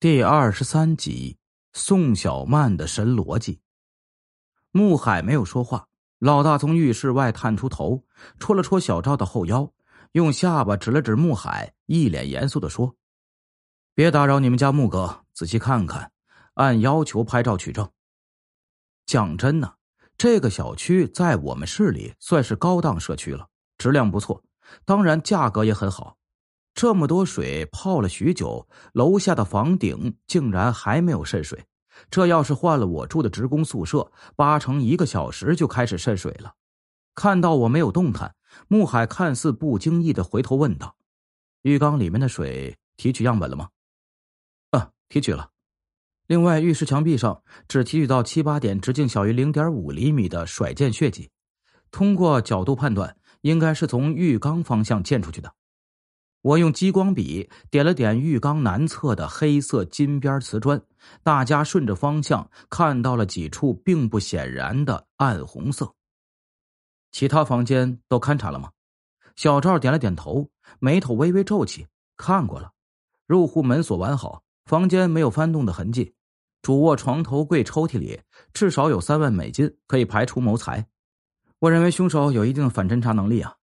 第二十三集，宋小曼的神逻辑。穆海没有说话，老大从浴室外探出头，戳了戳小赵的后腰，用下巴指了指穆海，一脸严肃的说：“别打扰你们家穆哥，仔细看看，按要求拍照取证。”讲真呢，这个小区在我们市里算是高档社区了，质量不错，当然价格也很好。这么多水泡了许久，楼下的房顶竟然还没有渗水。这要是换了我住的职工宿舍，八成一个小时就开始渗水了。看到我没有动弹，穆海看似不经意的回头问道：“浴缸里面的水提取样本了吗？”“啊，提取了。另外，浴室墙壁上只提取到七八点直径小于零点五厘米的甩溅血迹，通过角度判断，应该是从浴缸方向溅出去的。”我用激光笔点了点浴缸南侧的黑色金边瓷砖，大家顺着方向看到了几处并不显然的暗红色。其他房间都勘察了吗？小赵点了点头，眉头微微皱起。看过了，入户门锁完好，房间没有翻动的痕迹。主卧床头柜抽屉里至少有三万美金，可以排除谋财。我认为凶手有一定的反侦查能力啊。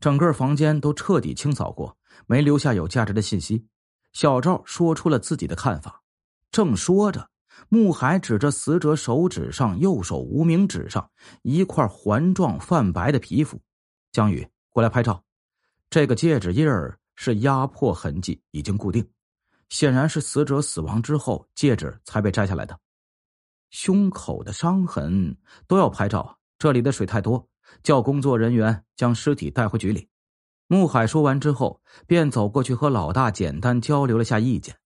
整个房间都彻底清扫过。没留下有价值的信息，小赵说出了自己的看法。正说着，穆海指着死者手指上右手无名指上一块环状泛白的皮肤：“江宇，过来拍照。这个戒指印儿是压迫痕迹，已经固定，显然是死者死亡之后戒指才被摘下来的。胸口的伤痕都要拍照，这里的水太多，叫工作人员将尸体带回局里。”穆海说完之后，便走过去和老大简单交流了下意见。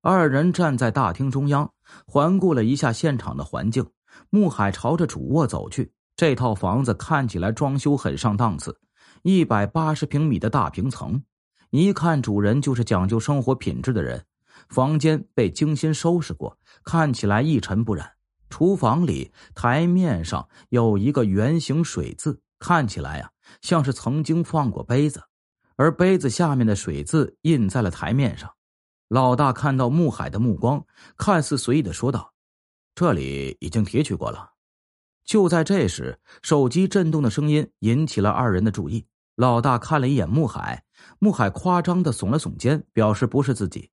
二人站在大厅中央，环顾了一下现场的环境。穆海朝着主卧走去。这套房子看起来装修很上档次，一百八十平米的大平层，一看主人就是讲究生活品质的人。房间被精心收拾过，看起来一尘不染。厨房里台面上有一个圆形水渍。看起来呀，像是曾经放过杯子，而杯子下面的水渍印在了台面上。老大看到穆海的目光，看似随意的说道：“这里已经提取过了。”就在这时，手机震动的声音引起了二人的注意。老大看了一眼穆海，穆海夸张的耸了耸肩，表示不是自己。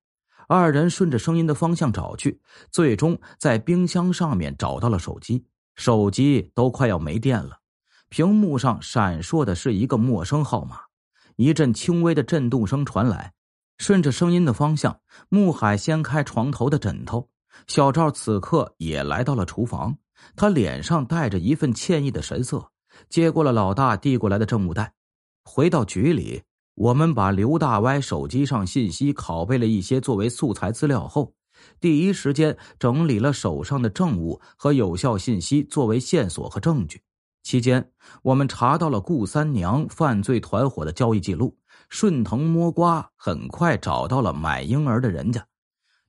二人顺着声音的方向找去，最终在冰箱上面找到了手机，手机都快要没电了。屏幕上闪烁的是一个陌生号码，一阵轻微的震动声传来。顺着声音的方向，穆海掀开床头的枕头。小赵此刻也来到了厨房，他脸上带着一份歉意的神色，接过了老大递过来的证物袋。回到局里，我们把刘大歪手机上信息拷贝了一些作为素材资料后，第一时间整理了手上的证物和有效信息作为线索和证据。期间，我们查到了顾三娘犯罪团伙的交易记录，顺藤摸瓜，很快找到了买婴儿的人家。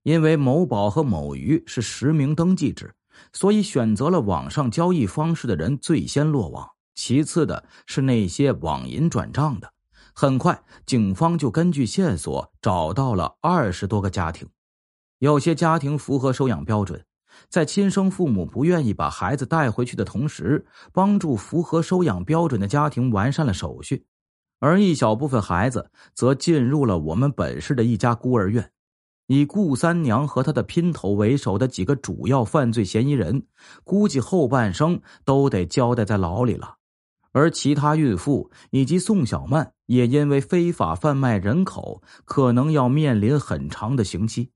因为某宝和某鱼是实名登记制，所以选择了网上交易方式的人最先落网。其次的是那些网银转账的。很快，警方就根据线索找到了二十多个家庭，有些家庭符合收养标准。在亲生父母不愿意把孩子带回去的同时，帮助符合收养标准的家庭完善了手续，而一小部分孩子则进入了我们本市的一家孤儿院。以顾三娘和他的姘头为首的几个主要犯罪嫌疑人，估计后半生都得交代在牢里了。而其他孕妇以及宋小曼也因为非法贩卖人口，可能要面临很长的刑期。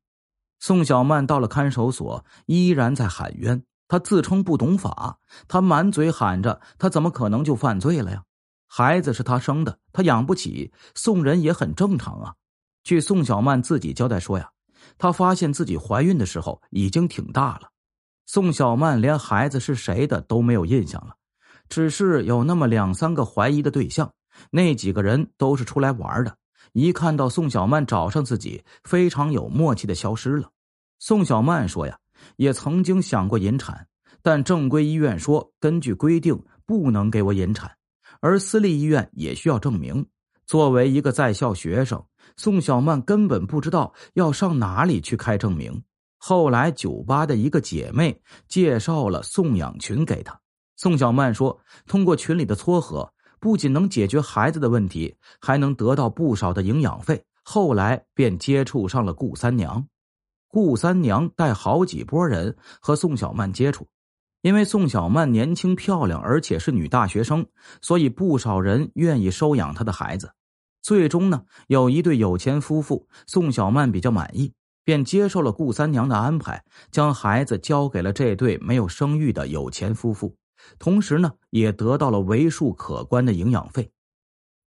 宋小曼到了看守所，依然在喊冤。她自称不懂法，她满嘴喊着她怎么可能就犯罪了呀？孩子是她生的，她养不起，送人也很正常啊。据宋小曼自己交代说呀，她发现自己怀孕的时候已经挺大了。宋小曼连孩子是谁的都没有印象了，只是有那么两三个怀疑的对象，那几个人都是出来玩的。一看到宋小曼找上自己，非常有默契的消失了。宋小曼说：“呀，也曾经想过引产，但正规医院说根据规定不能给我引产，而私立医院也需要证明。作为一个在校学生，宋小曼根本不知道要上哪里去开证明。后来酒吧的一个姐妹介绍了送养群给她。宋小曼说，通过群里的撮合，不仅能解决孩子的问题，还能得到不少的营养费。后来便接触上了顾三娘。顾三娘带好几波人和宋小曼接触，因为宋小曼年轻漂亮，而且是女大学生，所以不少人愿意收养她的孩子。最终呢，有一对有钱夫妇，宋小曼比较满意，便接受了顾三娘的安排，将孩子交给了这对没有生育的有钱夫妇，同时呢，也得到了为数可观的营养费。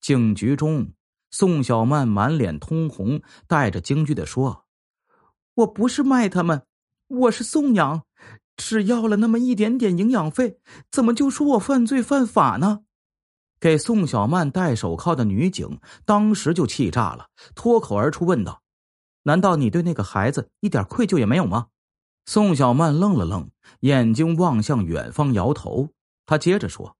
警局中，宋小曼满脸通红，带着惊惧的说：“我不是卖他们，我是送养，只要了那么一点点营养费，怎么就说我犯罪犯法呢？”给宋小曼戴手铐的女警当时就气炸了，脱口而出问道：“难道你对那个孩子一点愧疚也没有吗？”宋小曼愣了愣，眼睛望向远方，摇头。她接着说：“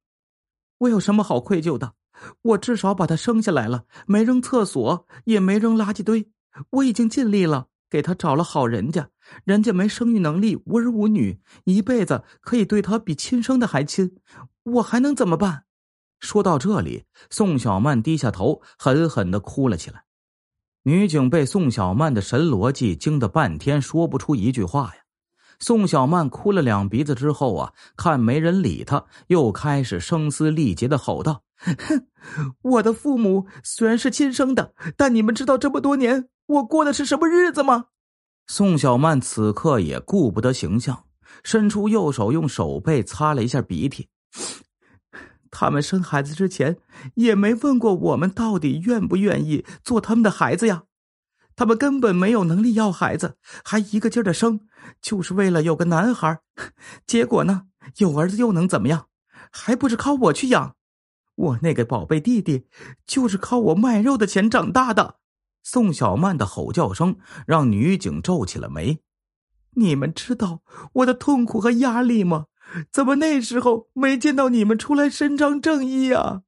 我有什么好愧疚的？我至少把他生下来了，没扔厕所，也没扔垃圾堆。我已经尽力了，给他找了好人家，人家没生育能力，无儿无女，一辈子可以对他比亲生的还亲，我还能怎么办？”说到这里，宋小曼低下头，狠狠的哭了起来。女警被宋小曼的神逻辑惊得半天说不出一句话呀。宋小曼哭了两鼻子之后啊，看没人理她，又开始声嘶力竭的吼道：“哼，我的父母虽然是亲生的，但你们知道这么多年我过的是什么日子吗？”宋小曼此刻也顾不得形象，伸出右手用手背擦了一下鼻涕。他们生孩子之前也没问过我们到底愿不愿意做他们的孩子呀，他们根本没有能力要孩子，还一个劲儿的生，就是为了有个男孩。结果呢，有儿子又能怎么样？还不是靠我去养。我那个宝贝弟弟就是靠我卖肉的钱长大的。宋小曼的吼叫声让女警皱起了眉。你们知道我的痛苦和压力吗？怎么那时候没见到你们出来伸张正义啊？